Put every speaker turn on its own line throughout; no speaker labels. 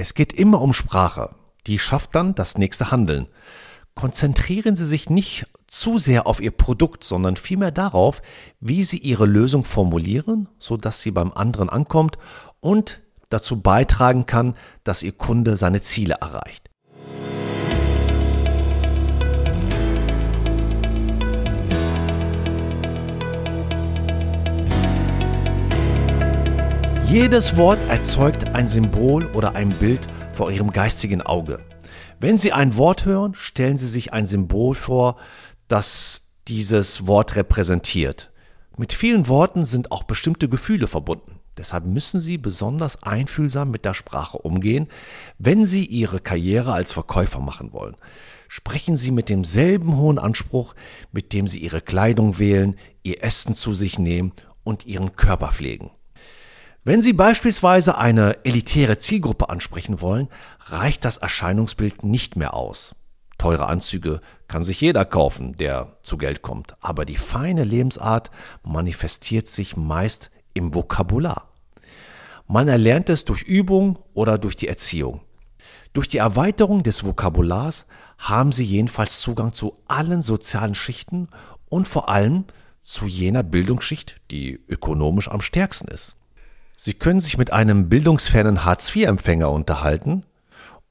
Es geht immer um Sprache. Die schafft dann das nächste Handeln. Konzentrieren Sie sich nicht zu sehr auf Ihr Produkt, sondern vielmehr darauf, wie Sie Ihre Lösung formulieren, sodass sie beim anderen ankommt und dazu beitragen kann, dass Ihr Kunde seine Ziele erreicht. Jedes Wort erzeugt ein Symbol oder ein Bild vor Ihrem geistigen Auge. Wenn Sie ein Wort hören, stellen Sie sich ein Symbol vor, das dieses Wort repräsentiert. Mit vielen Worten sind auch bestimmte Gefühle verbunden. Deshalb müssen Sie besonders einfühlsam mit der Sprache umgehen, wenn Sie Ihre Karriere als Verkäufer machen wollen. Sprechen Sie mit demselben hohen Anspruch, mit dem Sie Ihre Kleidung wählen, Ihr Essen zu sich nehmen und Ihren Körper pflegen. Wenn Sie beispielsweise eine elitäre Zielgruppe ansprechen wollen, reicht das Erscheinungsbild nicht mehr aus. Teure Anzüge kann sich jeder kaufen, der zu Geld kommt, aber die feine Lebensart manifestiert sich meist im Vokabular. Man erlernt es durch Übung oder durch die Erziehung. Durch die Erweiterung des Vokabulars haben Sie jedenfalls Zugang zu allen sozialen Schichten und vor allem zu jener Bildungsschicht, die ökonomisch am stärksten ist. Sie können sich mit einem bildungsfernen Hartz-IV-Empfänger unterhalten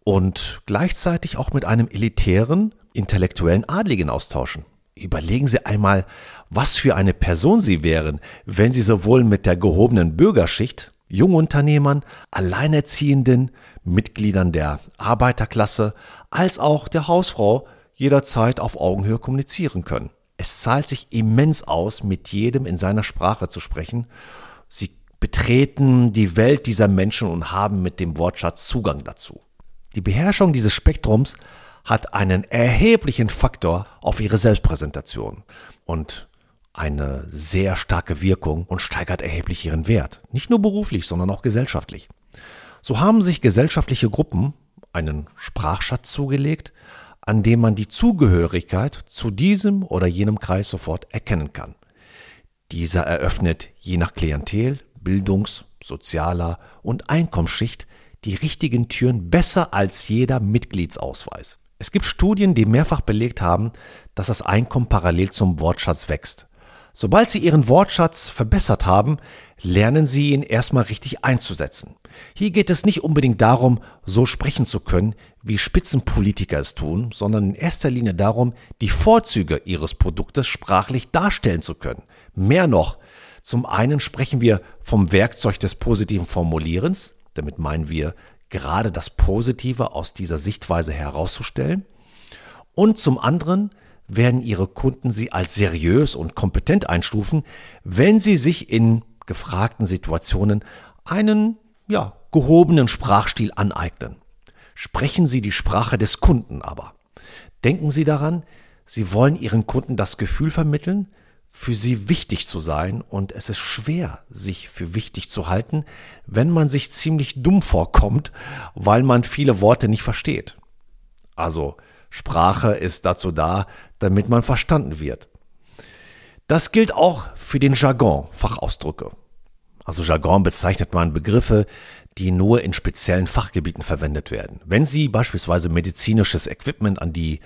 und gleichzeitig auch mit einem elitären, intellektuellen Adligen austauschen. Überlegen Sie einmal, was für eine Person Sie wären, wenn Sie sowohl mit der gehobenen Bürgerschicht, Jungunternehmern, Alleinerziehenden, Mitgliedern der Arbeiterklasse als auch der Hausfrau jederzeit auf Augenhöhe kommunizieren können. Es zahlt sich immens aus, mit jedem in seiner Sprache zu sprechen. Sie betreten die Welt dieser Menschen und haben mit dem Wortschatz Zugang dazu. Die Beherrschung dieses Spektrums hat einen erheblichen Faktor auf ihre Selbstpräsentation und eine sehr starke Wirkung und steigert erheblich ihren Wert. Nicht nur beruflich, sondern auch gesellschaftlich. So haben sich gesellschaftliche Gruppen einen Sprachschatz zugelegt, an dem man die Zugehörigkeit zu diesem oder jenem Kreis sofort erkennen kann. Dieser eröffnet je nach Klientel Bildungs-, sozialer und Einkommensschicht die richtigen Türen besser als jeder Mitgliedsausweis. Es gibt Studien, die mehrfach belegt haben, dass das Einkommen parallel zum Wortschatz wächst. Sobald Sie Ihren Wortschatz verbessert haben, lernen Sie ihn erstmal richtig einzusetzen. Hier geht es nicht unbedingt darum, so sprechen zu können, wie Spitzenpolitiker es tun, sondern in erster Linie darum, die Vorzüge Ihres Produktes sprachlich darstellen zu können. Mehr noch, zum einen sprechen wir vom Werkzeug des positiven Formulierens, damit meinen wir gerade das Positive aus dieser Sichtweise herauszustellen. Und zum anderen werden Ihre Kunden Sie als seriös und kompetent einstufen, wenn Sie sich in gefragten Situationen einen ja, gehobenen Sprachstil aneignen. Sprechen Sie die Sprache des Kunden aber. Denken Sie daran, Sie wollen Ihren Kunden das Gefühl vermitteln, für sie wichtig zu sein und es ist schwer, sich für wichtig zu halten, wenn man sich ziemlich dumm vorkommt, weil man viele Worte nicht versteht. Also Sprache ist dazu da, damit man verstanden wird. Das gilt auch für den Jargon, Fachausdrücke. Also Jargon bezeichnet man Begriffe, die nur in speziellen Fachgebieten verwendet werden. Wenn Sie beispielsweise medizinisches Equipment an die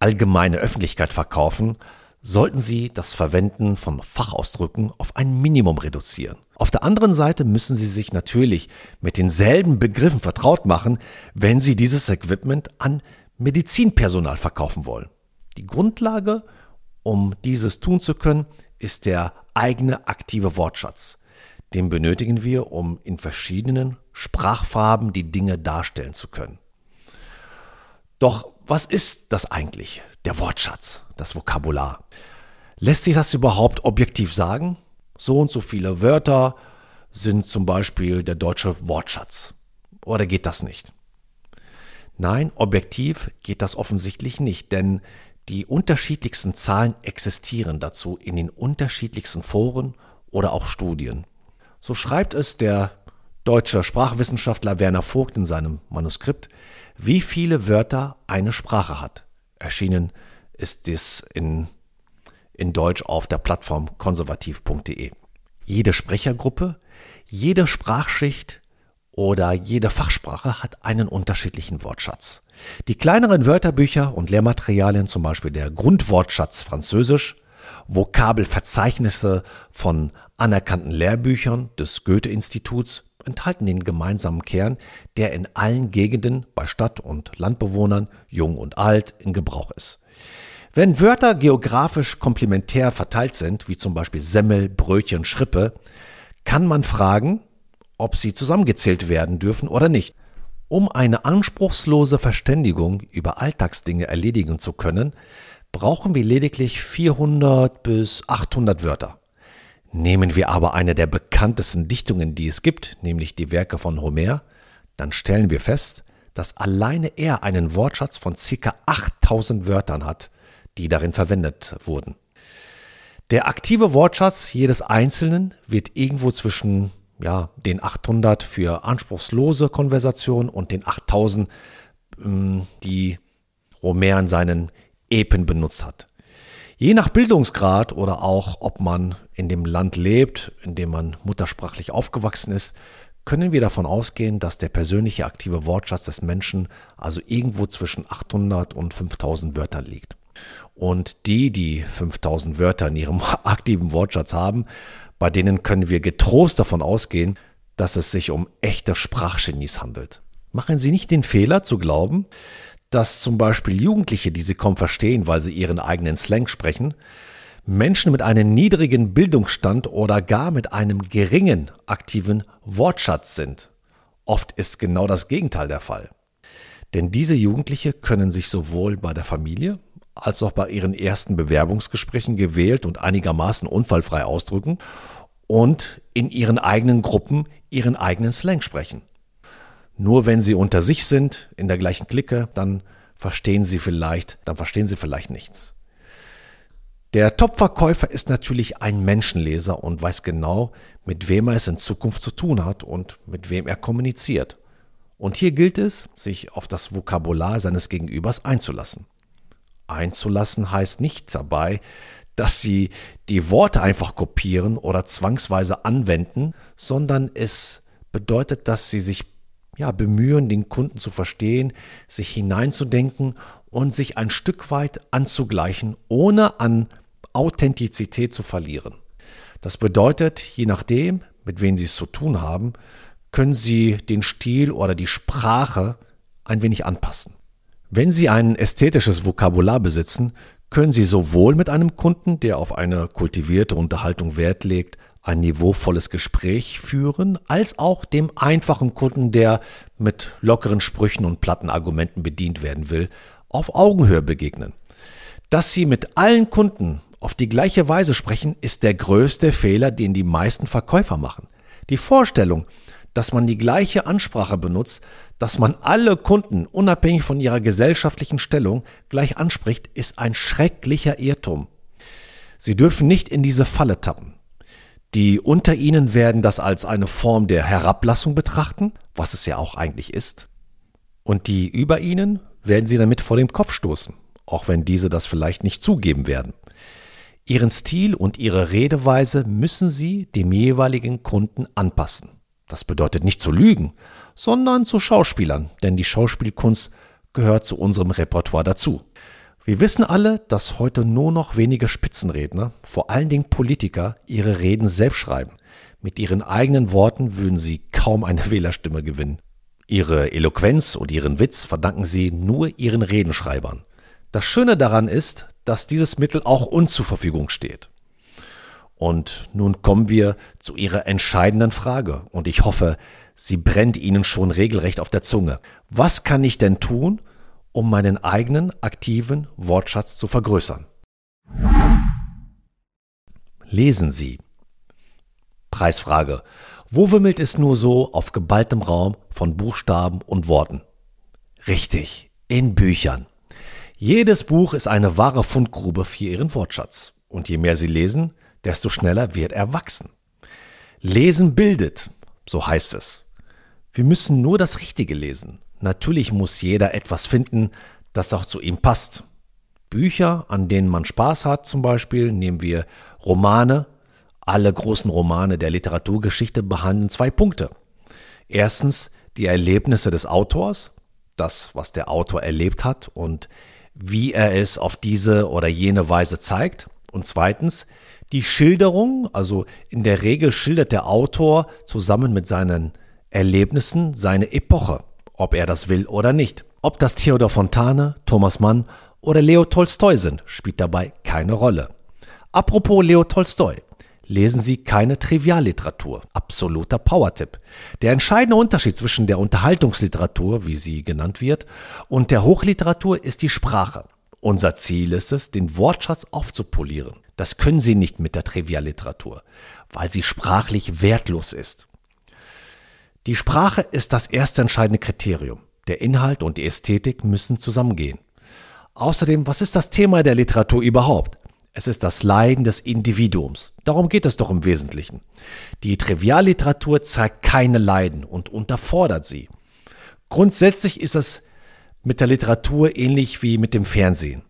allgemeine Öffentlichkeit verkaufen, sollten Sie das Verwenden von Fachausdrücken auf ein Minimum reduzieren. Auf der anderen Seite müssen Sie sich natürlich mit denselben Begriffen vertraut machen, wenn Sie dieses Equipment an Medizinpersonal verkaufen wollen. Die Grundlage, um dieses tun zu können, ist der eigene aktive Wortschatz. Den benötigen wir, um in verschiedenen Sprachfarben die Dinge darstellen zu können. Doch was ist das eigentlich, der Wortschatz, das Vokabular? Lässt sich das überhaupt objektiv sagen? So und so viele Wörter sind zum Beispiel der deutsche Wortschatz. Oder geht das nicht? Nein, objektiv geht das offensichtlich nicht, denn die unterschiedlichsten Zahlen existieren dazu in den unterschiedlichsten Foren oder auch Studien. So schreibt es der deutsche Sprachwissenschaftler Werner Vogt in seinem Manuskript, wie viele Wörter eine Sprache hat. Erschienen ist dies in, in Deutsch auf der Plattform konservativ.de. Jede Sprechergruppe, jede Sprachschicht oder jede Fachsprache hat einen unterschiedlichen Wortschatz. Die kleineren Wörterbücher und Lehrmaterialien, zum Beispiel der Grundwortschatz Französisch, Vokabelverzeichnisse von anerkannten Lehrbüchern des Goethe-Instituts enthalten den gemeinsamen Kern, der in allen Gegenden bei Stadt- und Landbewohnern, jung und alt, in Gebrauch ist. Wenn Wörter geografisch komplementär verteilt sind, wie zum Beispiel Semmel, Brötchen, Schrippe, kann man fragen, ob sie zusammengezählt werden dürfen oder nicht. Um eine anspruchslose Verständigung über Alltagsdinge erledigen zu können, brauchen wir lediglich 400 bis 800 Wörter. Nehmen wir aber eine der bekanntesten Dichtungen, die es gibt, nämlich die Werke von Homer, dann stellen wir fest, dass alleine er einen Wortschatz von ca. 8000 Wörtern hat, die darin verwendet wurden. Der aktive Wortschatz jedes Einzelnen wird irgendwo zwischen ja, den 800 für anspruchslose Konversation und den 8000, ähm, die Homer in seinen Epen benutzt hat. Je nach Bildungsgrad oder auch ob man in dem Land lebt, in dem man muttersprachlich aufgewachsen ist, können wir davon ausgehen, dass der persönliche aktive Wortschatz des Menschen also irgendwo zwischen 800 und 5000 Wörtern liegt. Und die, die 5000 Wörter in ihrem aktiven Wortschatz haben, bei denen können wir getrost davon ausgehen, dass es sich um echte Sprachgenies handelt. Machen Sie nicht den Fehler zu glauben, dass zum Beispiel Jugendliche, die sie kaum verstehen, weil sie ihren eigenen Slang sprechen, Menschen mit einem niedrigen Bildungsstand oder gar mit einem geringen aktiven Wortschatz sind. Oft ist genau das Gegenteil der Fall. Denn diese Jugendliche können sich sowohl bei der Familie als auch bei ihren ersten Bewerbungsgesprächen gewählt und einigermaßen unfallfrei ausdrücken und in ihren eigenen Gruppen ihren eigenen Slang sprechen. Nur wenn sie unter sich sind, in der gleichen Clique, dann verstehen sie vielleicht, dann verstehen sie vielleicht nichts. Der Top-Verkäufer ist natürlich ein Menschenleser und weiß genau, mit wem er es in Zukunft zu tun hat und mit wem er kommuniziert. Und hier gilt es, sich auf das Vokabular seines Gegenübers einzulassen. Einzulassen heißt nicht dabei, dass sie die Worte einfach kopieren oder zwangsweise anwenden, sondern es bedeutet, dass sie sich ja, bemühen, den Kunden zu verstehen, sich hineinzudenken und sich ein Stück weit anzugleichen, ohne an Authentizität zu verlieren. Das bedeutet, je nachdem, mit wem Sie es zu tun haben, können Sie den Stil oder die Sprache ein wenig anpassen. Wenn Sie ein ästhetisches Vokabular besitzen, können Sie sowohl mit einem Kunden, der auf eine kultivierte Unterhaltung Wert legt, ein niveauvolles Gespräch führen, als auch dem einfachen Kunden, der mit lockeren Sprüchen und platten Argumenten bedient werden will, auf Augenhöhe begegnen. Dass Sie mit allen Kunden auf die gleiche Weise sprechen, ist der größte Fehler, den die meisten Verkäufer machen. Die Vorstellung, dass man die gleiche Ansprache benutzt, dass man alle Kunden unabhängig von ihrer gesellschaftlichen Stellung gleich anspricht, ist ein schrecklicher Irrtum. Sie dürfen nicht in diese Falle tappen. Die unter ihnen werden das als eine Form der Herablassung betrachten, was es ja auch eigentlich ist. Und die über ihnen werden sie damit vor dem Kopf stoßen, auch wenn diese das vielleicht nicht zugeben werden. Ihren Stil und ihre Redeweise müssen sie dem jeweiligen Kunden anpassen. Das bedeutet nicht zu lügen, sondern zu Schauspielern, denn die Schauspielkunst gehört zu unserem Repertoire dazu. Wir wissen alle, dass heute nur noch wenige Spitzenredner, vor allen Dingen Politiker, ihre Reden selbst schreiben. Mit ihren eigenen Worten würden sie kaum eine Wählerstimme gewinnen. Ihre Eloquenz und ihren Witz verdanken sie nur ihren Redenschreibern. Das Schöne daran ist, dass dieses Mittel auch uns zur Verfügung steht. Und nun kommen wir zu Ihrer entscheidenden Frage, und ich hoffe, sie brennt Ihnen schon regelrecht auf der Zunge. Was kann ich denn tun, um meinen eigenen aktiven Wortschatz zu vergrößern. Lesen Sie. Preisfrage. Wo wimmelt es nur so auf geballtem Raum von Buchstaben und Worten? Richtig, in Büchern. Jedes Buch ist eine wahre Fundgrube für Ihren Wortschatz. Und je mehr Sie lesen, desto schneller wird er wachsen. Lesen bildet, so heißt es. Wir müssen nur das Richtige lesen. Natürlich muss jeder etwas finden, das auch zu ihm passt. Bücher, an denen man Spaß hat, zum Beispiel, nehmen wir Romane. Alle großen Romane der Literaturgeschichte behandeln zwei Punkte. Erstens die Erlebnisse des Autors, das, was der Autor erlebt hat und wie er es auf diese oder jene Weise zeigt. Und zweitens die Schilderung, also in der Regel schildert der Autor zusammen mit seinen Erlebnissen seine Epoche, ob er das will oder nicht. Ob das Theodor Fontane, Thomas Mann oder Leo Tolstoi sind, spielt dabei keine Rolle. Apropos Leo Tolstoi. Lesen Sie keine Trivialliteratur. Absoluter Powertipp. Der entscheidende Unterschied zwischen der Unterhaltungsliteratur, wie sie genannt wird, und der Hochliteratur ist die Sprache. Unser Ziel ist es, den Wortschatz aufzupolieren. Das können Sie nicht mit der Trivialliteratur, weil sie sprachlich wertlos ist. Die Sprache ist das erste entscheidende Kriterium. Der Inhalt und die Ästhetik müssen zusammengehen. Außerdem, was ist das Thema der Literatur überhaupt? Es ist das Leiden des Individuums. Darum geht es doch im Wesentlichen. Die Trivialliteratur zeigt keine Leiden und unterfordert sie. Grundsätzlich ist es mit der Literatur ähnlich wie mit dem Fernsehen.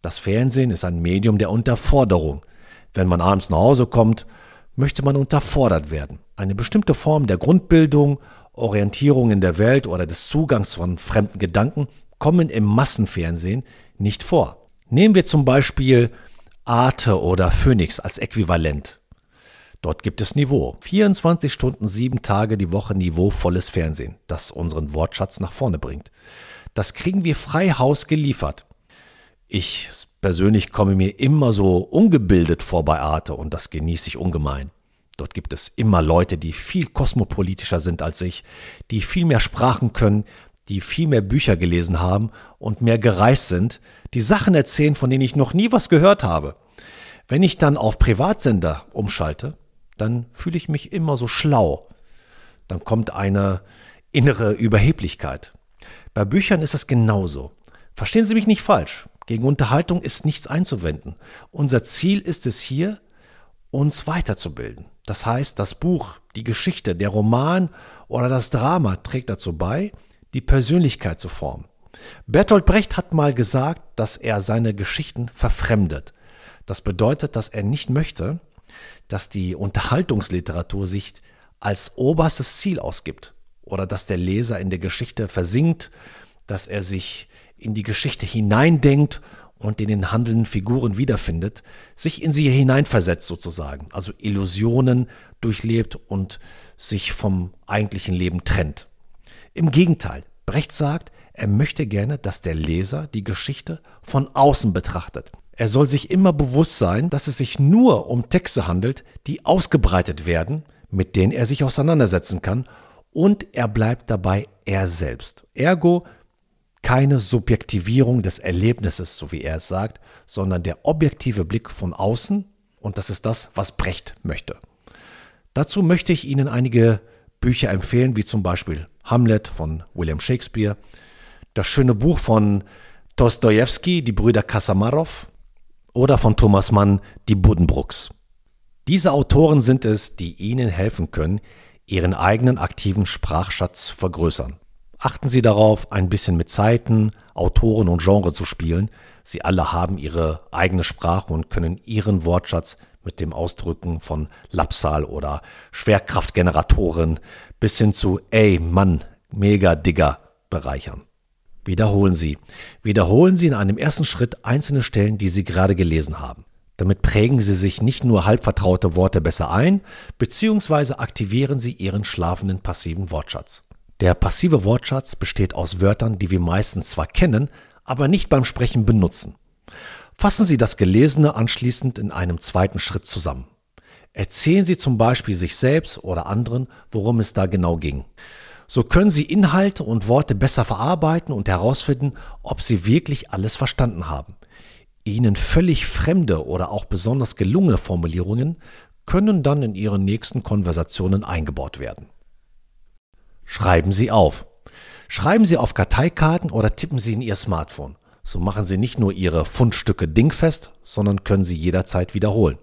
Das Fernsehen ist ein Medium der Unterforderung. Wenn man abends nach Hause kommt, möchte man unterfordert werden. Eine bestimmte Form der Grundbildung, Orientierung in der Welt oder des Zugangs von fremden Gedanken kommen im Massenfernsehen nicht vor. Nehmen wir zum Beispiel Arte oder Phoenix als Äquivalent. Dort gibt es Niveau. 24 Stunden, sieben Tage die Woche niveauvolles Fernsehen, das unseren Wortschatz nach vorne bringt. Das kriegen wir frei Haus geliefert. Ich persönlich komme mir immer so ungebildet vor bei Arte und das genieße ich ungemein. Dort gibt es immer Leute, die viel kosmopolitischer sind als ich, die viel mehr Sprachen können, die viel mehr Bücher gelesen haben und mehr gereist sind, die Sachen erzählen, von denen ich noch nie was gehört habe. Wenn ich dann auf Privatsender umschalte, dann fühle ich mich immer so schlau. Dann kommt eine innere Überheblichkeit. Bei Büchern ist es genauso. Verstehen Sie mich nicht falsch. Gegen Unterhaltung ist nichts einzuwenden. Unser Ziel ist es hier, uns weiterzubilden. Das heißt, das Buch, die Geschichte, der Roman oder das Drama trägt dazu bei, die Persönlichkeit zu formen. Bertolt Brecht hat mal gesagt, dass er seine Geschichten verfremdet. Das bedeutet, dass er nicht möchte, dass die Unterhaltungsliteratur sich als oberstes Ziel ausgibt oder dass der Leser in der Geschichte versinkt, dass er sich in die Geschichte hineindenkt und in den handelnden Figuren wiederfindet, sich in sie hineinversetzt sozusagen, also Illusionen durchlebt und sich vom eigentlichen Leben trennt. Im Gegenteil, Brecht sagt, er möchte gerne, dass der Leser die Geschichte von außen betrachtet. Er soll sich immer bewusst sein, dass es sich nur um Texte handelt, die ausgebreitet werden, mit denen er sich auseinandersetzen kann, und er bleibt dabei er selbst. Ergo keine Subjektivierung des Erlebnisses, so wie er es sagt, sondern der objektive Blick von außen, und das ist das, was Brecht möchte. Dazu möchte ich Ihnen einige Bücher empfehlen, wie zum Beispiel Hamlet von William Shakespeare, das schöne Buch von Dostoevsky, die Brüder Kasamarow, oder von Thomas Mann, die Buddenbrooks. Diese Autoren sind es, die Ihnen helfen können, Ihren eigenen aktiven Sprachschatz zu vergrößern. Achten Sie darauf, ein bisschen mit Zeiten, Autoren und Genre zu spielen. Sie alle haben ihre eigene Sprache und können Ihren Wortschatz mit dem Ausdrücken von Lapsal oder Schwerkraftgeneratoren bis hin zu Ey, Mann, Mega Digger bereichern. Wiederholen Sie. Wiederholen Sie in einem ersten Schritt einzelne Stellen, die Sie gerade gelesen haben. Damit prägen Sie sich nicht nur halb vertraute Worte besser ein, beziehungsweise aktivieren Sie Ihren schlafenden passiven Wortschatz. Der passive Wortschatz besteht aus Wörtern, die wir meistens zwar kennen, aber nicht beim Sprechen benutzen. Fassen Sie das Gelesene anschließend in einem zweiten Schritt zusammen. Erzählen Sie zum Beispiel sich selbst oder anderen, worum es da genau ging. So können Sie Inhalte und Worte besser verarbeiten und herausfinden, ob Sie wirklich alles verstanden haben. Ihnen völlig fremde oder auch besonders gelungene Formulierungen können dann in Ihren nächsten Konversationen eingebaut werden. Schreiben Sie auf. Schreiben Sie auf Karteikarten oder tippen Sie in Ihr Smartphone. So machen Sie nicht nur Ihre Fundstücke dingfest, sondern können sie jederzeit wiederholen.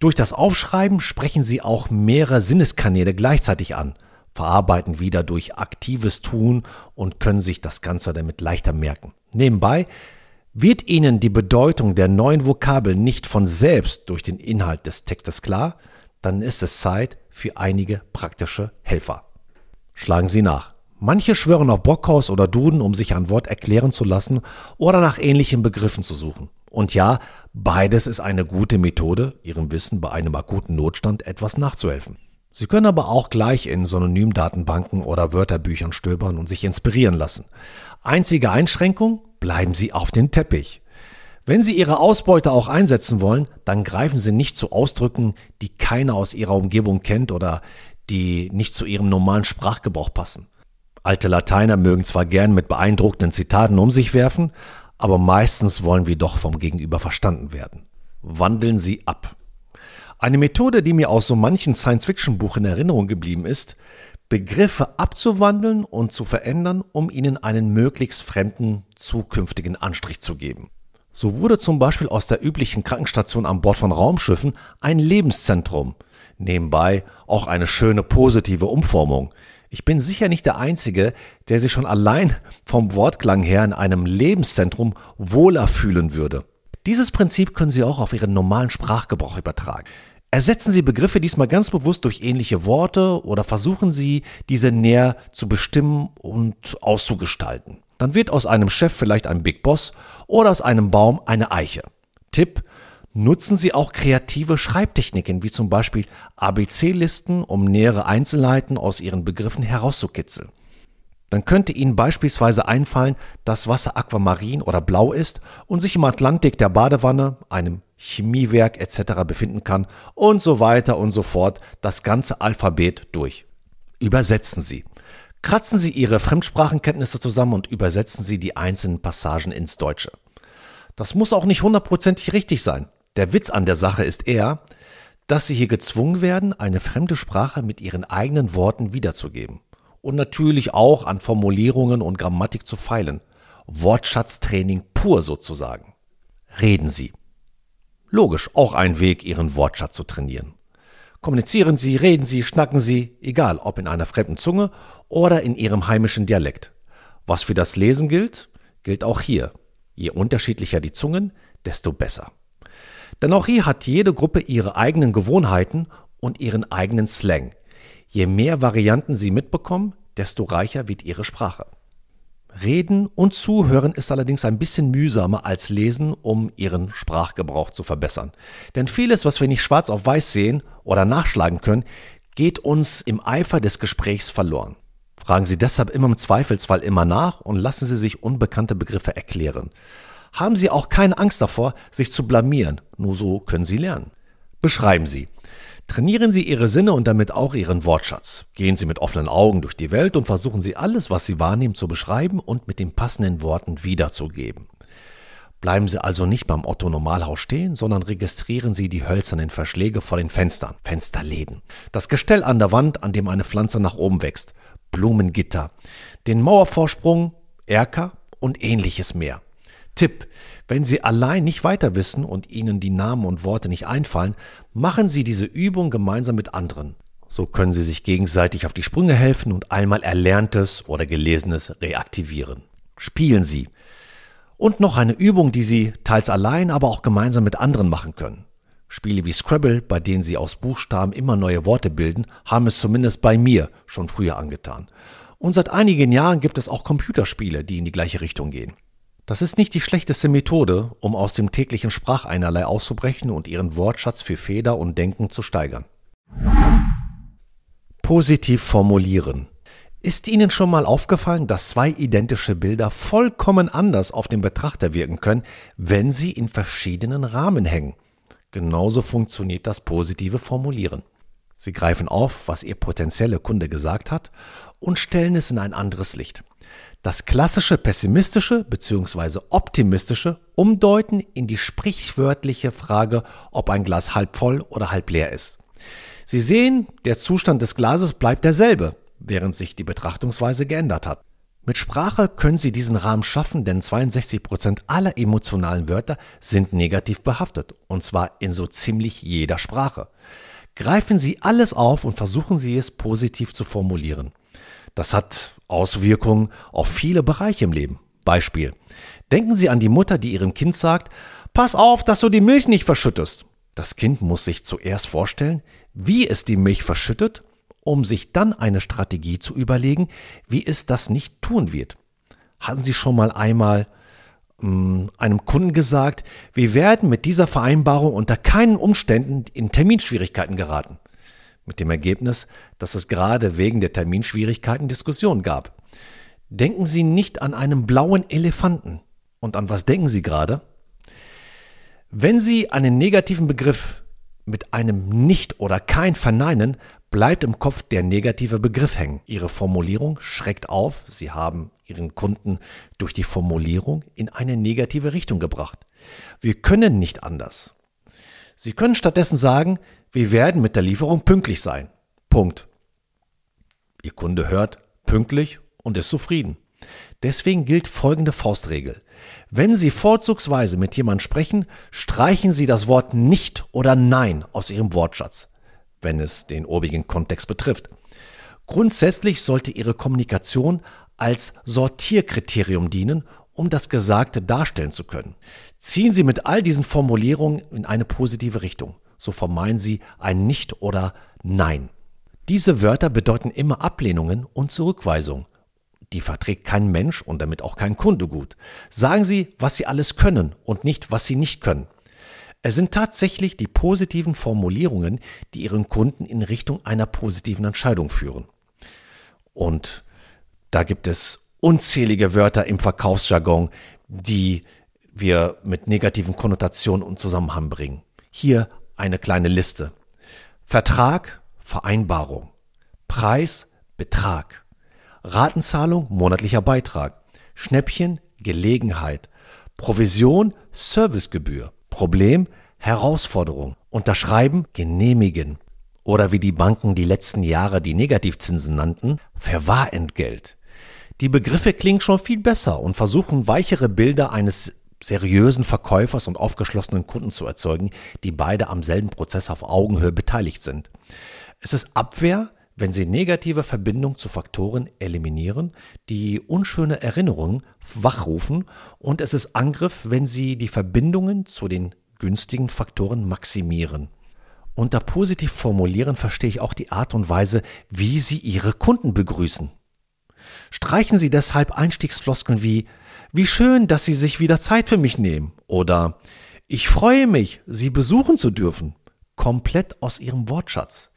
Durch das Aufschreiben sprechen Sie auch mehrere Sinneskanäle gleichzeitig an – verarbeiten wieder durch aktives Tun und können sich das Ganze damit leichter merken. Nebenbei wird Ihnen die Bedeutung der neuen Vokabeln nicht von selbst durch den Inhalt des Textes klar, dann ist es Zeit für einige praktische Helfer. Schlagen Sie nach. Manche schwören auf Bockhaus oder Duden, um sich ein Wort erklären zu lassen oder nach ähnlichen Begriffen zu suchen. Und ja, beides ist eine gute Methode, Ihrem Wissen bei einem akuten Notstand etwas nachzuhelfen. Sie können aber auch gleich in Synonymdatenbanken oder Wörterbüchern stöbern und sich inspirieren lassen. Einzige Einschränkung, bleiben Sie auf den Teppich. Wenn Sie Ihre Ausbeute auch einsetzen wollen, dann greifen Sie nicht zu Ausdrücken, die keiner aus Ihrer Umgebung kennt oder die nicht zu Ihrem normalen Sprachgebrauch passen. Alte Lateiner mögen zwar gern mit beeindruckenden Zitaten um sich werfen, aber meistens wollen wir doch vom Gegenüber verstanden werden. Wandeln Sie ab. Eine Methode, die mir aus so manchen Science-Fiction-Buch in Erinnerung geblieben ist, Begriffe abzuwandeln und zu verändern, um ihnen einen möglichst fremden zukünftigen Anstrich zu geben. So wurde zum Beispiel aus der üblichen Krankenstation an Bord von Raumschiffen ein Lebenszentrum, nebenbei auch eine schöne positive Umformung, ich bin sicher nicht der Einzige, der sich schon allein vom Wortklang her in einem Lebenszentrum wohler fühlen würde. Dieses Prinzip können Sie auch auf Ihren normalen Sprachgebrauch übertragen. Ersetzen Sie Begriffe diesmal ganz bewusst durch ähnliche Worte oder versuchen Sie, diese näher zu bestimmen und auszugestalten. Dann wird aus einem Chef vielleicht ein Big Boss oder aus einem Baum eine Eiche. Tipp, nutzen Sie auch kreative Schreibtechniken, wie zum Beispiel ABC-Listen, um nähere Einzelheiten aus Ihren Begriffen herauszukitzeln. Dann könnte Ihnen beispielsweise einfallen, dass Wasser aquamarin oder blau ist und sich im Atlantik der Badewanne, einem Chemiewerk etc. befinden kann und so weiter und so fort das ganze Alphabet durch. Übersetzen Sie. Kratzen Sie Ihre Fremdsprachenkenntnisse zusammen und übersetzen Sie die einzelnen Passagen ins Deutsche. Das muss auch nicht hundertprozentig richtig sein. Der Witz an der Sache ist eher, dass sie hier gezwungen werden, eine fremde Sprache mit ihren eigenen Worten wiederzugeben. Und natürlich auch an Formulierungen und Grammatik zu feilen. Wortschatztraining pur sozusagen. Reden Sie. Logisch, auch ein Weg, Ihren Wortschatz zu trainieren. Kommunizieren Sie, reden Sie, schnacken Sie, egal ob in einer fremden Zunge oder in Ihrem heimischen Dialekt. Was für das Lesen gilt, gilt auch hier. Je unterschiedlicher die Zungen, desto besser. Denn auch hier hat jede Gruppe ihre eigenen Gewohnheiten und ihren eigenen Slang. Je mehr Varianten sie mitbekommen, desto reicher wird ihre Sprache. Reden und Zuhören ist allerdings ein bisschen mühsamer als Lesen, um ihren Sprachgebrauch zu verbessern. Denn vieles, was wir nicht schwarz auf weiß sehen oder nachschlagen können, geht uns im Eifer des Gesprächs verloren. Fragen Sie deshalb immer im Zweifelsfall immer nach und lassen Sie sich unbekannte Begriffe erklären haben Sie auch keine Angst davor, sich zu blamieren. Nur so können Sie lernen. Beschreiben Sie. Trainieren Sie Ihre Sinne und damit auch Ihren Wortschatz. Gehen Sie mit offenen Augen durch die Welt und versuchen Sie alles, was Sie wahrnehmen, zu beschreiben und mit den passenden Worten wiederzugeben. Bleiben Sie also nicht beim Otto Normalhaus stehen, sondern registrieren Sie die hölzernen Verschläge vor den Fenstern, Fensterläden, das Gestell an der Wand, an dem eine Pflanze nach oben wächst, Blumengitter, den Mauervorsprung, Erker und ähnliches mehr. Tipp. Wenn Sie allein nicht weiter wissen und Ihnen die Namen und Worte nicht einfallen, machen Sie diese Übung gemeinsam mit anderen. So können Sie sich gegenseitig auf die Sprünge helfen und einmal Erlerntes oder Gelesenes reaktivieren. Spielen Sie. Und noch eine Übung, die Sie teils allein, aber auch gemeinsam mit anderen machen können. Spiele wie Scrabble, bei denen Sie aus Buchstaben immer neue Worte bilden, haben es zumindest bei mir schon früher angetan. Und seit einigen Jahren gibt es auch Computerspiele, die in die gleiche Richtung gehen. Das ist nicht die schlechteste Methode, um aus dem täglichen Spracheinerlei auszubrechen und ihren Wortschatz für Feder und Denken zu steigern. Positiv formulieren. Ist Ihnen schon mal aufgefallen, dass zwei identische Bilder vollkommen anders auf den Betrachter wirken können, wenn sie in verschiedenen Rahmen hängen? Genauso funktioniert das positive Formulieren. Sie greifen auf, was Ihr potenzieller Kunde gesagt hat und stellen es in ein anderes Licht das klassische pessimistische bzw. optimistische umdeuten in die sprichwörtliche Frage, ob ein Glas halb voll oder halb leer ist. Sie sehen, der Zustand des Glases bleibt derselbe, während sich die Betrachtungsweise geändert hat. Mit Sprache können Sie diesen Rahmen schaffen, denn 62 Prozent aller emotionalen Wörter sind negativ behaftet, und zwar in so ziemlich jeder Sprache. Greifen Sie alles auf und versuchen Sie es positiv zu formulieren. Das hat Auswirkungen auf viele Bereiche im Leben. Beispiel. Denken Sie an die Mutter, die ihrem Kind sagt, pass auf, dass du die Milch nicht verschüttest. Das Kind muss sich zuerst vorstellen, wie es die Milch verschüttet um sich dann eine Strategie zu überlegen, wie es das nicht tun wird. Hatten Sie schon mal einmal einem Kunden gesagt, wir werden mit dieser Vereinbarung unter keinen Umständen in Terminschwierigkeiten geraten? Mit dem Ergebnis, dass es gerade wegen der Terminschwierigkeiten Diskussionen gab. Denken Sie nicht an einen blauen Elefanten. Und an was denken Sie gerade? Wenn Sie einen negativen Begriff mit einem Nicht oder kein verneinen, bleibt im Kopf der negative Begriff hängen. Ihre Formulierung schreckt auf. Sie haben Ihren Kunden durch die Formulierung in eine negative Richtung gebracht. Wir können nicht anders. Sie können stattdessen sagen, wir werden mit der Lieferung pünktlich sein. Punkt. Ihr Kunde hört pünktlich und ist zufrieden. Deswegen gilt folgende Faustregel. Wenn Sie vorzugsweise mit jemandem sprechen, streichen Sie das Wort nicht oder nein aus Ihrem Wortschatz, wenn es den obigen Kontext betrifft. Grundsätzlich sollte Ihre Kommunikation als Sortierkriterium dienen, um das Gesagte darstellen zu können. Ziehen Sie mit all diesen Formulierungen in eine positive Richtung. So vermeiden Sie ein Nicht oder Nein. Diese Wörter bedeuten immer Ablehnungen und Zurückweisung die verträgt kein Mensch und damit auch kein Kunde gut. Sagen Sie, was Sie alles können und nicht, was Sie nicht können. Es sind tatsächlich die positiven Formulierungen, die Ihren Kunden in Richtung einer positiven Entscheidung führen. Und da gibt es unzählige Wörter im Verkaufsjargon, die wir mit negativen Konnotationen und Zusammenhang bringen. Hier eine kleine Liste. Vertrag, Vereinbarung. Preis, Betrag. Ratenzahlung, monatlicher Beitrag. Schnäppchen, Gelegenheit. Provision, Servicegebühr. Problem, Herausforderung. Unterschreiben, genehmigen. Oder wie die Banken die letzten Jahre die Negativzinsen nannten, Verwahrentgelt. Die Begriffe klingen schon viel besser und versuchen weichere Bilder eines seriösen Verkäufers und aufgeschlossenen Kunden zu erzeugen, die beide am selben Prozess auf Augenhöhe beteiligt sind. Es ist Abwehr, wenn Sie negative Verbindungen zu Faktoren eliminieren, die unschöne Erinnerungen wachrufen und es ist Angriff, wenn Sie die Verbindungen zu den günstigen Faktoren maximieren. Unter positiv formulieren verstehe ich auch die Art und Weise, wie Sie Ihre Kunden begrüßen. Streichen Sie deshalb Einstiegsfloskeln wie Wie schön, dass Sie sich wieder Zeit für mich nehmen oder Ich freue mich, Sie besuchen zu dürfen komplett aus Ihrem Wortschatz.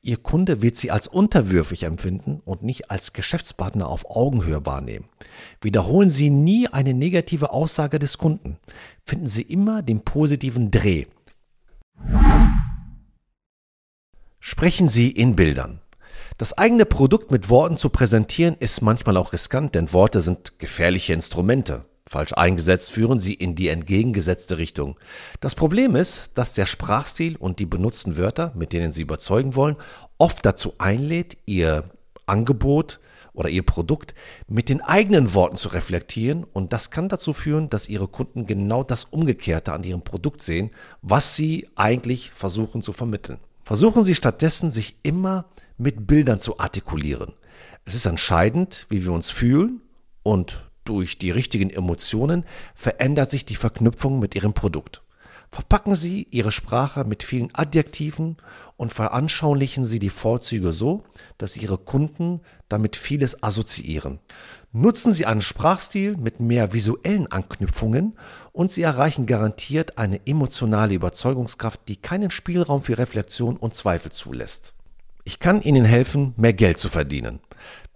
Ihr Kunde wird Sie als unterwürfig empfinden und nicht als Geschäftspartner auf Augenhöhe wahrnehmen. Wiederholen Sie nie eine negative Aussage des Kunden. Finden Sie immer den positiven Dreh. Sprechen Sie in Bildern. Das eigene Produkt mit Worten zu präsentieren ist manchmal auch riskant, denn Worte sind gefährliche Instrumente. Falsch eingesetzt führen sie in die entgegengesetzte Richtung. Das Problem ist, dass der Sprachstil und die benutzten Wörter, mit denen sie überzeugen wollen, oft dazu einlädt, ihr Angebot oder ihr Produkt mit den eigenen Worten zu reflektieren und das kann dazu führen, dass ihre Kunden genau das Umgekehrte an ihrem Produkt sehen, was sie eigentlich versuchen zu vermitteln. Versuchen Sie stattdessen, sich immer mit Bildern zu artikulieren. Es ist entscheidend, wie wir uns fühlen und durch die richtigen Emotionen verändert sich die Verknüpfung mit Ihrem Produkt. Verpacken Sie Ihre Sprache mit vielen Adjektiven und veranschaulichen Sie die Vorzüge so, dass Ihre Kunden damit vieles assoziieren. Nutzen Sie einen Sprachstil mit mehr visuellen Anknüpfungen und Sie erreichen garantiert eine emotionale Überzeugungskraft, die keinen Spielraum für Reflexion und Zweifel zulässt. Ich kann Ihnen helfen, mehr Geld zu verdienen.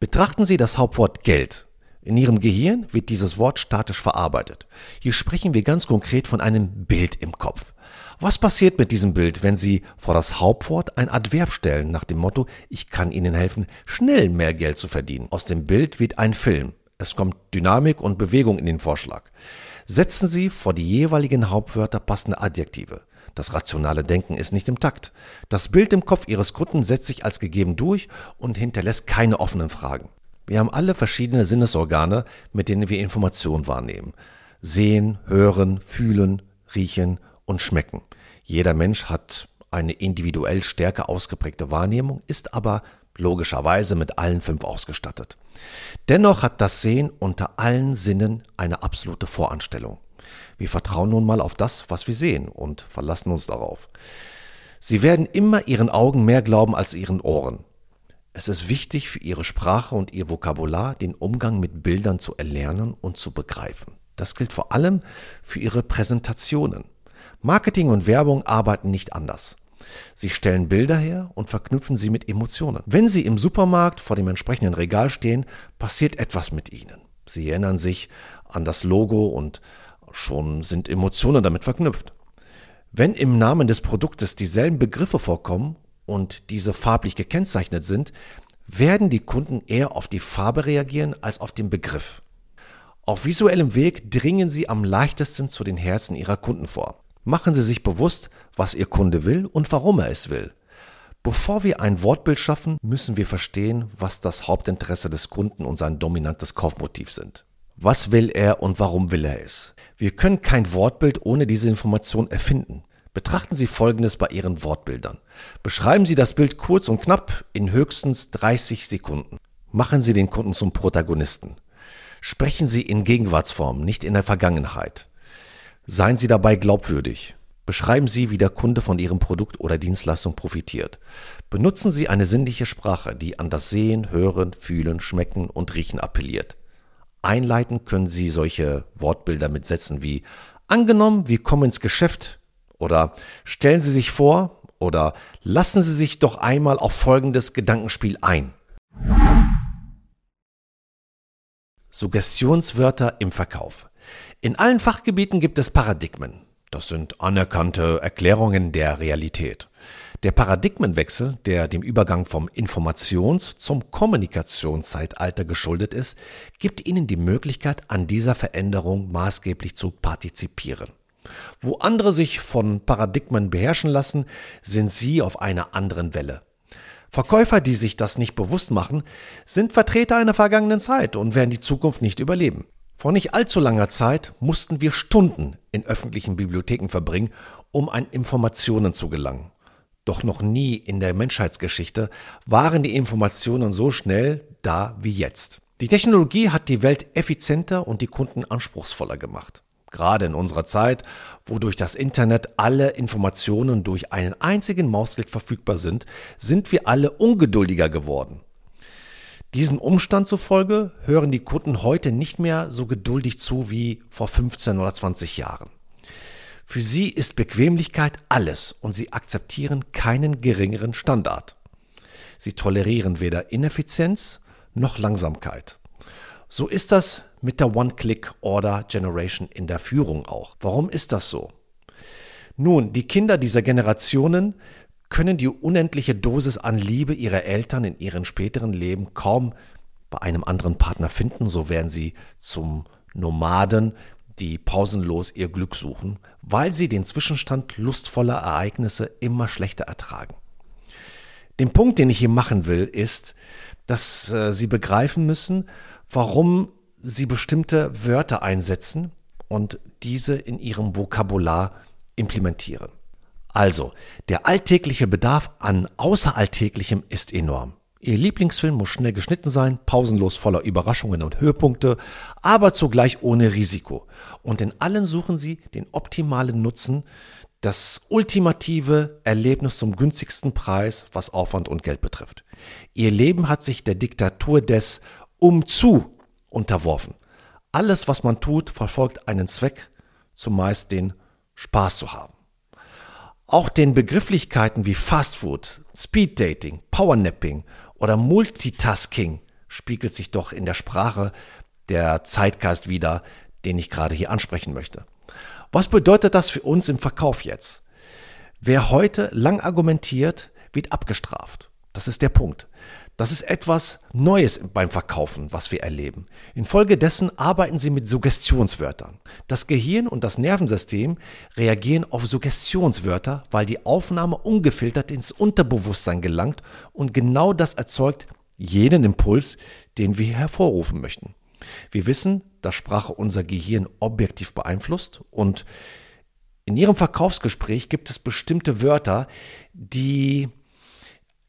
Betrachten Sie das Hauptwort Geld. In Ihrem Gehirn wird dieses Wort statisch verarbeitet. Hier sprechen wir ganz konkret von einem Bild im Kopf. Was passiert mit diesem Bild, wenn Sie vor das Hauptwort ein Adverb stellen nach dem Motto, ich kann Ihnen helfen, schnell mehr Geld zu verdienen? Aus dem Bild wird ein Film. Es kommt Dynamik und Bewegung in den Vorschlag. Setzen Sie vor die jeweiligen Hauptwörter passende Adjektive. Das rationale Denken ist nicht im Takt. Das Bild im Kopf Ihres Kunden setzt sich als gegeben durch und hinterlässt keine offenen Fragen. Wir haben alle verschiedene Sinnesorgane, mit denen wir Informationen wahrnehmen. Sehen, hören, fühlen, riechen und schmecken. Jeder Mensch hat eine individuell stärker ausgeprägte Wahrnehmung, ist aber logischerweise mit allen fünf ausgestattet. Dennoch hat das Sehen unter allen Sinnen eine absolute Voranstellung. Wir vertrauen nun mal auf das, was wir sehen und verlassen uns darauf. Sie werden immer Ihren Augen mehr glauben als Ihren Ohren. Es ist wichtig für Ihre Sprache und Ihr Vokabular, den Umgang mit Bildern zu erlernen und zu begreifen. Das gilt vor allem für Ihre Präsentationen. Marketing und Werbung arbeiten nicht anders. Sie stellen Bilder her und verknüpfen sie mit Emotionen. Wenn Sie im Supermarkt vor dem entsprechenden Regal stehen, passiert etwas mit Ihnen. Sie erinnern sich an das Logo und schon sind Emotionen damit verknüpft. Wenn im Namen des Produktes dieselben Begriffe vorkommen und diese farblich gekennzeichnet sind, werden die Kunden eher auf die Farbe reagieren als auf den Begriff. Auf visuellem Weg dringen sie am leichtesten zu den Herzen ihrer Kunden vor. Machen Sie sich bewusst, was Ihr Kunde will und warum er es will. Bevor wir ein Wortbild schaffen, müssen wir verstehen, was das Hauptinteresse des Kunden und sein dominantes Kaufmotiv sind. Was will er und warum will er es? Wir können kein Wortbild ohne diese Information erfinden. Betrachten Sie Folgendes bei Ihren Wortbildern. Beschreiben Sie das Bild kurz und knapp in höchstens 30 Sekunden. Machen Sie den Kunden zum Protagonisten. Sprechen Sie in Gegenwartsform, nicht in der Vergangenheit. Seien Sie dabei glaubwürdig. Beschreiben Sie, wie der Kunde von Ihrem Produkt oder Dienstleistung profitiert. Benutzen Sie eine sinnliche Sprache, die an das Sehen, Hören, Fühlen, Schmecken und Riechen appelliert. Einleiten können Sie solche Wortbilder mit Sätzen wie Angenommen, wir kommen ins Geschäft oder Stellen Sie sich vor oder Lassen Sie sich doch einmal auf folgendes Gedankenspiel ein. Suggestionswörter im Verkauf. In allen Fachgebieten gibt es Paradigmen. Das sind anerkannte Erklärungen der Realität. Der Paradigmenwechsel, der dem Übergang vom Informations- zum Kommunikationszeitalter geschuldet ist, gibt Ihnen die Möglichkeit, an dieser Veränderung maßgeblich zu partizipieren. Wo andere sich von Paradigmen beherrschen lassen, sind Sie auf einer anderen Welle. Verkäufer, die sich das nicht bewusst machen, sind Vertreter einer vergangenen Zeit und werden die Zukunft nicht überleben. Vor nicht allzu langer Zeit mussten wir Stunden in öffentlichen Bibliotheken verbringen, um an Informationen zu gelangen. Doch noch nie in der Menschheitsgeschichte waren die Informationen so schnell da wie jetzt. Die Technologie hat die Welt effizienter und die Kunden anspruchsvoller gemacht. Gerade in unserer Zeit, wo durch das Internet alle Informationen durch einen einzigen Mausklick verfügbar sind, sind wir alle ungeduldiger geworden. Diesem Umstand zufolge hören die Kunden heute nicht mehr so geduldig zu wie vor 15 oder 20 Jahren. Für sie ist Bequemlichkeit alles und sie akzeptieren keinen geringeren Standard. Sie tolerieren weder Ineffizienz noch Langsamkeit. So ist das mit der One-Click-Order-Generation in der Führung auch. Warum ist das so? Nun, die Kinder dieser Generationen können die unendliche Dosis an Liebe ihrer Eltern in ihrem späteren Leben kaum bei einem anderen Partner finden, so werden sie zum Nomaden, die pausenlos ihr Glück suchen, weil sie den Zwischenstand lustvoller Ereignisse immer schlechter ertragen. Den Punkt, den ich hier machen will, ist, dass äh, sie begreifen müssen, warum sie bestimmte Wörter einsetzen und diese in ihrem Vokabular implementieren. Also, der alltägliche Bedarf an Außeralltäglichem ist enorm. Ihr Lieblingsfilm muss schnell geschnitten sein, pausenlos voller Überraschungen und Höhepunkte, aber zugleich ohne Risiko. Und in allen suchen sie den optimalen Nutzen, das ultimative Erlebnis zum günstigsten Preis, was Aufwand und Geld betrifft. Ihr Leben hat sich der Diktatur des Umzu unterworfen. Alles, was man tut, verfolgt einen Zweck, zumeist den Spaß zu haben. Auch den Begrifflichkeiten wie Fastfood, Speed Dating, Powernapping oder Multitasking spiegelt sich doch in der Sprache der Zeitgeist wieder, den ich gerade hier ansprechen möchte. Was bedeutet das für uns im Verkauf jetzt? Wer heute lang argumentiert, wird abgestraft. Das ist der Punkt. Das ist etwas Neues beim Verkaufen, was wir erleben. Infolgedessen arbeiten sie mit Suggestionswörtern. Das Gehirn und das Nervensystem reagieren auf Suggestionswörter, weil die Aufnahme ungefiltert ins Unterbewusstsein gelangt und genau das erzeugt jenen Impuls, den wir hervorrufen möchten. Wir wissen, dass Sprache unser Gehirn objektiv beeinflusst und in Ihrem Verkaufsgespräch gibt es bestimmte Wörter, die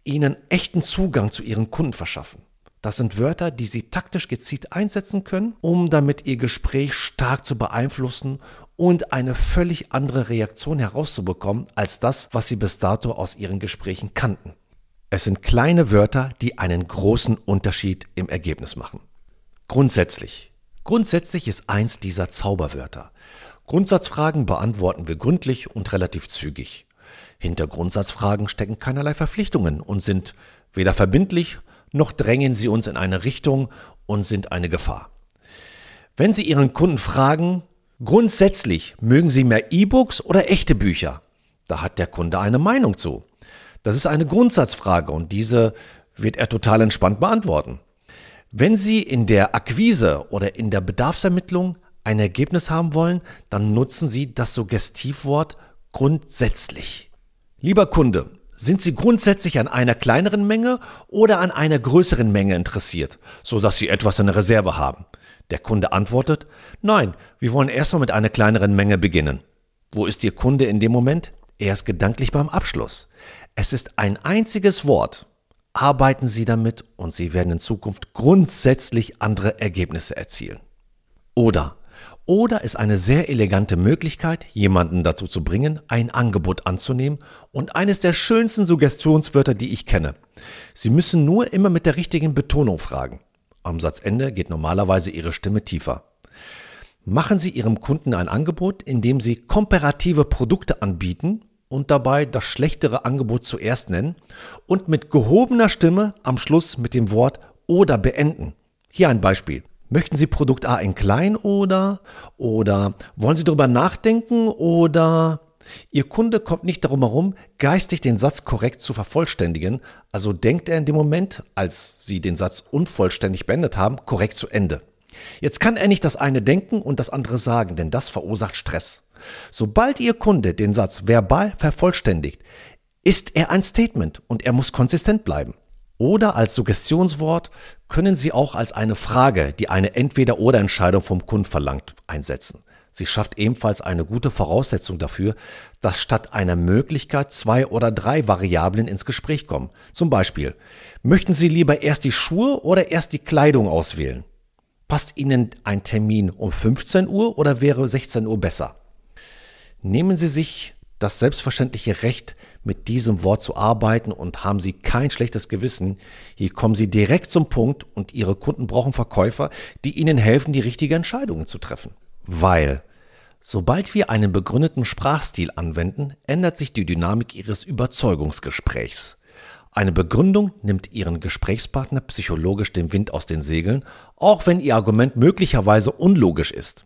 ihnen echten Zugang zu ihren Kunden verschaffen. Das sind Wörter, die sie taktisch gezielt einsetzen können, um damit ihr Gespräch stark zu beeinflussen und eine völlig andere Reaktion herauszubekommen als das, was sie bis dato aus ihren Gesprächen kannten. Es sind kleine Wörter, die einen großen Unterschied im Ergebnis machen. Grundsätzlich. Grundsätzlich ist eins dieser Zauberwörter. Grundsatzfragen beantworten wir gründlich und relativ zügig. Hinter Grundsatzfragen stecken keinerlei Verpflichtungen und sind weder verbindlich noch drängen sie uns in eine Richtung und sind eine Gefahr. Wenn Sie Ihren Kunden fragen, grundsätzlich mögen Sie mehr E-Books oder echte Bücher, da hat der Kunde eine Meinung zu. Das ist eine Grundsatzfrage und diese wird er total entspannt beantworten. Wenn Sie in der Akquise oder in der Bedarfsermittlung ein Ergebnis haben wollen, dann nutzen Sie das Suggestivwort grundsätzlich. Lieber Kunde, sind Sie grundsätzlich an einer kleineren Menge oder an einer größeren Menge interessiert, so dass Sie etwas in der Reserve haben? Der Kunde antwortet, nein, wir wollen erstmal mit einer kleineren Menge beginnen. Wo ist Ihr Kunde in dem Moment? Er ist gedanklich beim Abschluss. Es ist ein einziges Wort. Arbeiten Sie damit und Sie werden in Zukunft grundsätzlich andere Ergebnisse erzielen. Oder oder ist eine sehr elegante Möglichkeit, jemanden dazu zu bringen, ein Angebot anzunehmen und eines der schönsten Suggestionswörter, die ich kenne. Sie müssen nur immer mit der richtigen Betonung fragen. Am Satzende geht normalerweise Ihre Stimme tiefer. Machen Sie Ihrem Kunden ein Angebot, indem Sie komparative Produkte anbieten und dabei das schlechtere Angebot zuerst nennen und mit gehobener Stimme am Schluss mit dem Wort oder beenden. Hier ein Beispiel. Möchten Sie Produkt A in klein oder? Oder wollen Sie darüber nachdenken oder? Ihr Kunde kommt nicht darum herum, geistig den Satz korrekt zu vervollständigen, also denkt er in dem Moment, als Sie den Satz unvollständig beendet haben, korrekt zu Ende. Jetzt kann er nicht das eine denken und das andere sagen, denn das verursacht Stress. Sobald Ihr Kunde den Satz verbal vervollständigt, ist er ein Statement und er muss konsistent bleiben. Oder als Suggestionswort können Sie auch als eine Frage, die eine Entweder-oder-Entscheidung vom Kunden verlangt, einsetzen. Sie schafft ebenfalls eine gute Voraussetzung dafür, dass statt einer Möglichkeit zwei oder drei Variablen ins Gespräch kommen. Zum Beispiel, möchten Sie lieber erst die Schuhe oder erst die Kleidung auswählen? Passt Ihnen ein Termin um 15 Uhr oder wäre 16 Uhr besser? Nehmen Sie sich das selbstverständliche Recht, mit diesem Wort zu arbeiten und haben Sie kein schlechtes Gewissen. Hier kommen Sie direkt zum Punkt und Ihre Kunden brauchen Verkäufer, die Ihnen helfen, die richtigen Entscheidungen zu treffen. Weil sobald wir einen begründeten Sprachstil anwenden, ändert sich die Dynamik Ihres Überzeugungsgesprächs. Eine Begründung nimmt Ihren Gesprächspartner psychologisch den Wind aus den Segeln, auch wenn Ihr Argument möglicherweise unlogisch ist.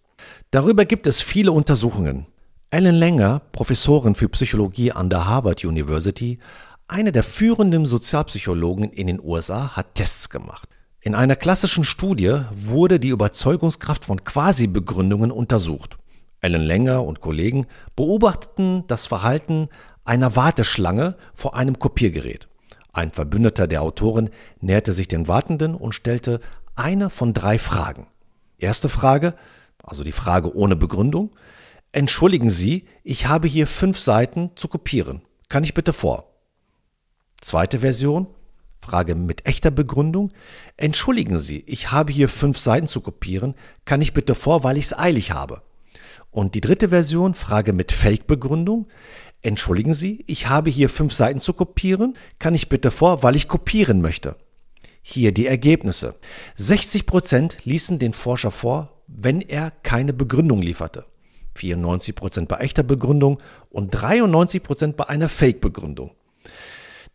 Darüber gibt es viele Untersuchungen. Ellen Langer, Professorin für Psychologie an der Harvard University, eine der führenden Sozialpsychologen in den USA, hat Tests gemacht. In einer klassischen Studie wurde die Überzeugungskraft von Quasi-Begründungen untersucht. Ellen Langer und Kollegen beobachteten das Verhalten einer Warteschlange vor einem Kopiergerät. Ein Verbündeter der Autorin näherte sich den Wartenden und stellte eine von drei Fragen. Erste Frage, also die Frage ohne Begründung. Entschuldigen Sie, ich habe hier fünf Seiten zu kopieren. Kann ich bitte vor? Zweite Version, Frage mit echter Begründung. Entschuldigen Sie, ich habe hier fünf Seiten zu kopieren. Kann ich bitte vor, weil ich es eilig habe? Und die dritte Version, Frage mit Fake-Begründung. Entschuldigen Sie, ich habe hier fünf Seiten zu kopieren. Kann ich bitte vor, weil ich kopieren möchte? Hier die Ergebnisse. 60 Prozent ließen den Forscher vor, wenn er keine Begründung lieferte. 94% bei echter Begründung und 93% bei einer Fake-Begründung.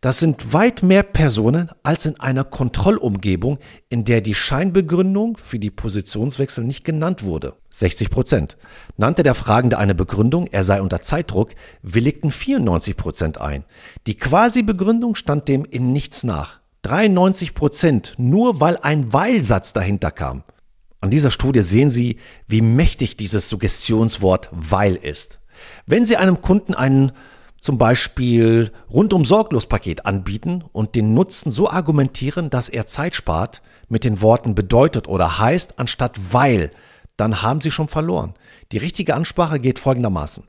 Das sind weit mehr Personen als in einer Kontrollumgebung, in der die Scheinbegründung für die Positionswechsel nicht genannt wurde. 60 Prozent. Nannte der Fragende eine Begründung, er sei unter Zeitdruck, willigten 94 Prozent ein. Die Quasi-Begründung stand dem in nichts nach. 93 Prozent, nur weil ein Weilsatz dahinter kam. An dieser Studie sehen Sie, wie mächtig dieses Suggestionswort weil ist. Wenn Sie einem Kunden einen zum Beispiel rundum sorglos Paket anbieten und den Nutzen so argumentieren, dass er Zeit spart, mit den Worten bedeutet oder heißt anstatt weil, dann haben Sie schon verloren. Die richtige Ansprache geht folgendermaßen.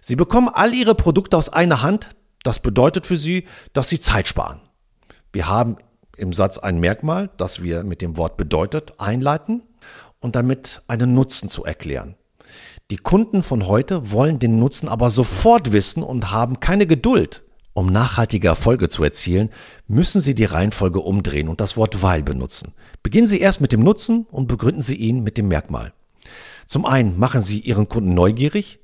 Sie bekommen all Ihre Produkte aus einer Hand. Das bedeutet für Sie, dass Sie Zeit sparen. Wir haben im Satz ein Merkmal, das wir mit dem Wort bedeutet einleiten und damit einen Nutzen zu erklären. Die Kunden von heute wollen den Nutzen aber sofort wissen und haben keine Geduld, Um nachhaltige Erfolge zu erzielen, müssen Sie die Reihenfolge umdrehen und das Wort weil benutzen. Beginnen Sie erst mit dem Nutzen und begründen Sie ihn mit dem Merkmal. Zum einen machen Sie Ihren Kunden neugierig,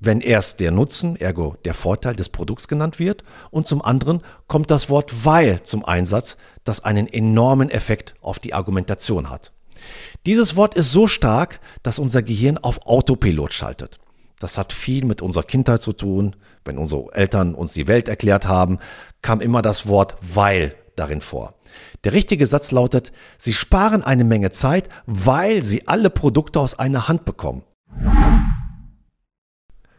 wenn erst der Nutzen, ergo der Vorteil des Produkts genannt wird, und zum anderen kommt das Wort weil zum Einsatz, das einen enormen Effekt auf die Argumentation hat. Dieses Wort ist so stark, dass unser Gehirn auf Autopilot schaltet. Das hat viel mit unserer Kindheit zu tun. Wenn unsere Eltern uns die Welt erklärt haben, kam immer das Wort weil darin vor. Der richtige Satz lautet, Sie sparen eine Menge Zeit, weil Sie alle Produkte aus einer Hand bekommen.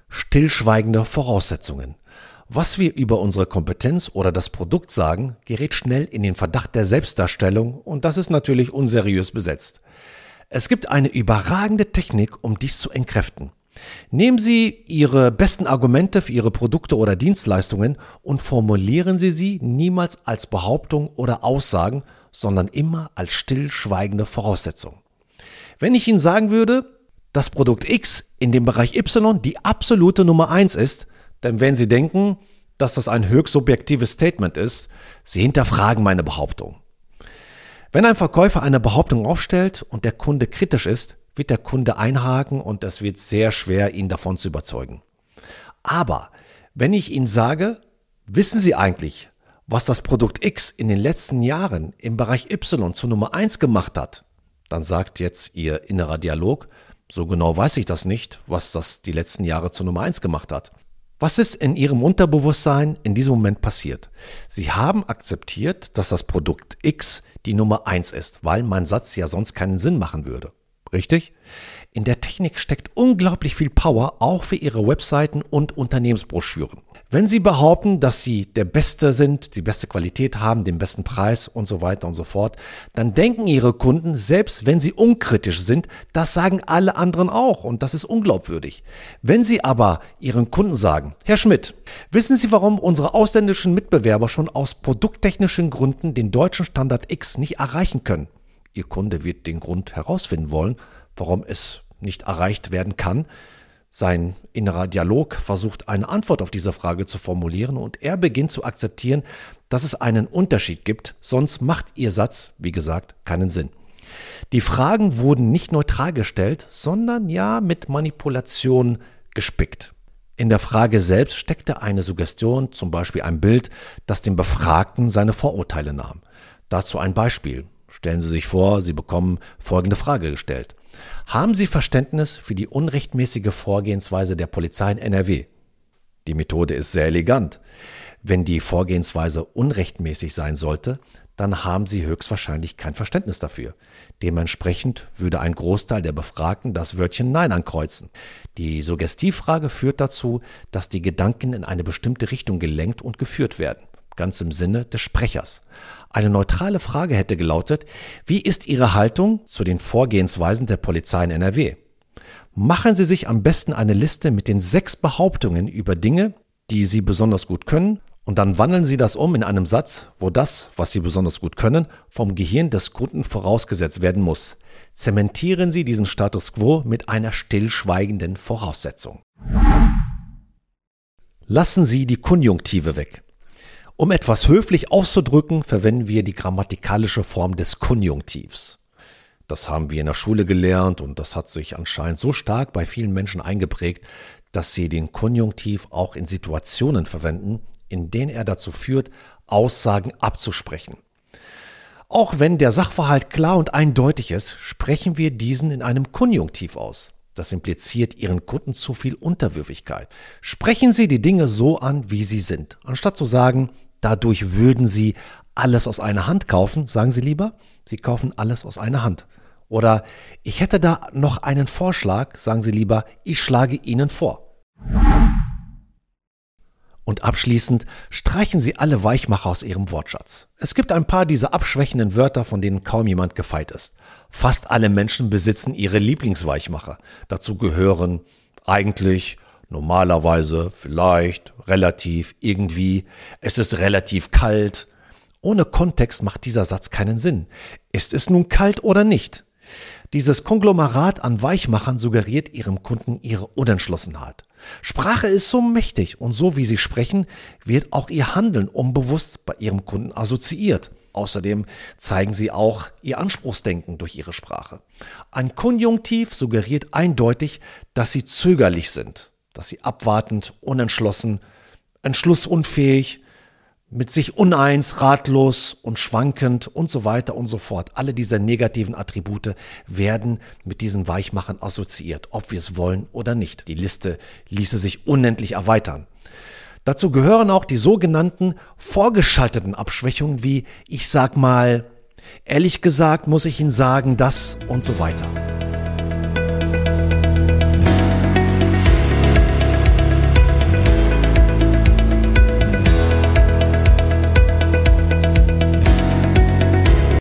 Stillschweigende Voraussetzungen. Was wir über unsere Kompetenz oder das Produkt sagen, gerät schnell in den Verdacht der Selbstdarstellung und das ist natürlich unseriös besetzt. Es gibt eine überragende Technik, um dies zu entkräften. Nehmen Sie Ihre besten Argumente für Ihre Produkte oder Dienstleistungen und formulieren Sie sie niemals als Behauptung oder Aussagen, sondern immer als stillschweigende Voraussetzung. Wenn ich Ihnen sagen würde, dass Produkt X in dem Bereich Y die absolute Nummer 1 ist, dann werden Sie denken, dass das ein höchst subjektives Statement ist. Sie hinterfragen meine Behauptung. Wenn ein Verkäufer eine Behauptung aufstellt und der Kunde kritisch ist, wird der Kunde einhaken und es wird sehr schwer, ihn davon zu überzeugen. Aber wenn ich Ihnen sage, wissen Sie eigentlich, was das Produkt X in den letzten Jahren im Bereich Y zu Nummer 1 gemacht hat, dann sagt jetzt Ihr innerer Dialog, so genau weiß ich das nicht, was das die letzten Jahre zu Nummer 1 gemacht hat. Was ist in Ihrem Unterbewusstsein in diesem Moment passiert? Sie haben akzeptiert, dass das Produkt X die Nummer 1 ist, weil mein Satz ja sonst keinen Sinn machen würde. Richtig? In der Technik steckt unglaublich viel Power, auch für Ihre Webseiten und Unternehmensbroschüren. Wenn Sie behaupten, dass Sie der Beste sind, die beste Qualität haben, den besten Preis und so weiter und so fort, dann denken Ihre Kunden, selbst wenn Sie unkritisch sind, das sagen alle anderen auch und das ist unglaubwürdig. Wenn Sie aber Ihren Kunden sagen, Herr Schmidt, wissen Sie, warum unsere ausländischen Mitbewerber schon aus produkttechnischen Gründen den deutschen Standard X nicht erreichen können? Ihr Kunde wird den Grund herausfinden wollen, warum es nicht erreicht werden kann. Sein innerer Dialog versucht eine Antwort auf diese Frage zu formulieren und er beginnt zu akzeptieren, dass es einen Unterschied gibt, sonst macht Ihr Satz, wie gesagt, keinen Sinn. Die Fragen wurden nicht neutral gestellt, sondern ja mit Manipulation gespickt. In der Frage selbst steckte eine Suggestion, zum Beispiel ein Bild, das dem Befragten seine Vorurteile nahm. Dazu ein Beispiel. Stellen Sie sich vor, Sie bekommen folgende Frage gestellt. Haben Sie Verständnis für die unrechtmäßige Vorgehensweise der Polizei in NRW? Die Methode ist sehr elegant. Wenn die Vorgehensweise unrechtmäßig sein sollte, dann haben Sie höchstwahrscheinlich kein Verständnis dafür. Dementsprechend würde ein Großteil der Befragten das Wörtchen Nein ankreuzen. Die Suggestivfrage führt dazu, dass die Gedanken in eine bestimmte Richtung gelenkt und geführt werden ganz im Sinne des Sprechers. Eine neutrale Frage hätte gelautet, wie ist Ihre Haltung zu den Vorgehensweisen der Polizei in NRW? Machen Sie sich am besten eine Liste mit den sechs Behauptungen über Dinge, die Sie besonders gut können, und dann wandeln Sie das um in einem Satz, wo das, was Sie besonders gut können, vom Gehirn des Kunden vorausgesetzt werden muss. Zementieren Sie diesen Status quo mit einer stillschweigenden Voraussetzung. Lassen Sie die Konjunktive weg. Um etwas höflich auszudrücken, verwenden wir die grammatikalische Form des Konjunktivs. Das haben wir in der Schule gelernt und das hat sich anscheinend so stark bei vielen Menschen eingeprägt, dass sie den Konjunktiv auch in Situationen verwenden, in denen er dazu führt, Aussagen abzusprechen. Auch wenn der Sachverhalt klar und eindeutig ist, sprechen wir diesen in einem Konjunktiv aus. Das impliziert Ihren Kunden zu viel Unterwürfigkeit. Sprechen Sie die Dinge so an, wie sie sind, anstatt zu sagen, dadurch würden Sie alles aus einer Hand kaufen, sagen Sie lieber, Sie kaufen alles aus einer Hand. Oder ich hätte da noch einen Vorschlag, sagen Sie lieber, ich schlage Ihnen vor. Und abschließend streichen Sie alle Weichmacher aus Ihrem Wortschatz. Es gibt ein paar dieser abschwächenden Wörter, von denen kaum jemand gefeit ist. Fast alle Menschen besitzen ihre Lieblingsweichmacher. Dazu gehören eigentlich, normalerweise, vielleicht, relativ, irgendwie, es ist relativ kalt. Ohne Kontext macht dieser Satz keinen Sinn. Ist es nun kalt oder nicht? Dieses Konglomerat an Weichmachern suggeriert ihrem Kunden ihre Unentschlossenheit. Sprache ist so mächtig und so wie Sie sprechen, wird auch Ihr Handeln unbewusst bei Ihrem Kunden assoziiert. Außerdem zeigen Sie auch Ihr Anspruchsdenken durch Ihre Sprache. Ein Konjunktiv suggeriert eindeutig, dass Sie zögerlich sind, dass Sie abwartend, unentschlossen, entschlussunfähig, mit sich uneins, ratlos und schwankend und so weiter und so fort. Alle diese negativen Attribute werden mit diesen Weichmachern assoziiert, ob wir es wollen oder nicht. Die Liste ließe sich unendlich erweitern. Dazu gehören auch die sogenannten vorgeschalteten Abschwächungen wie ich sag mal, ehrlich gesagt muss ich Ihnen sagen, das und so weiter.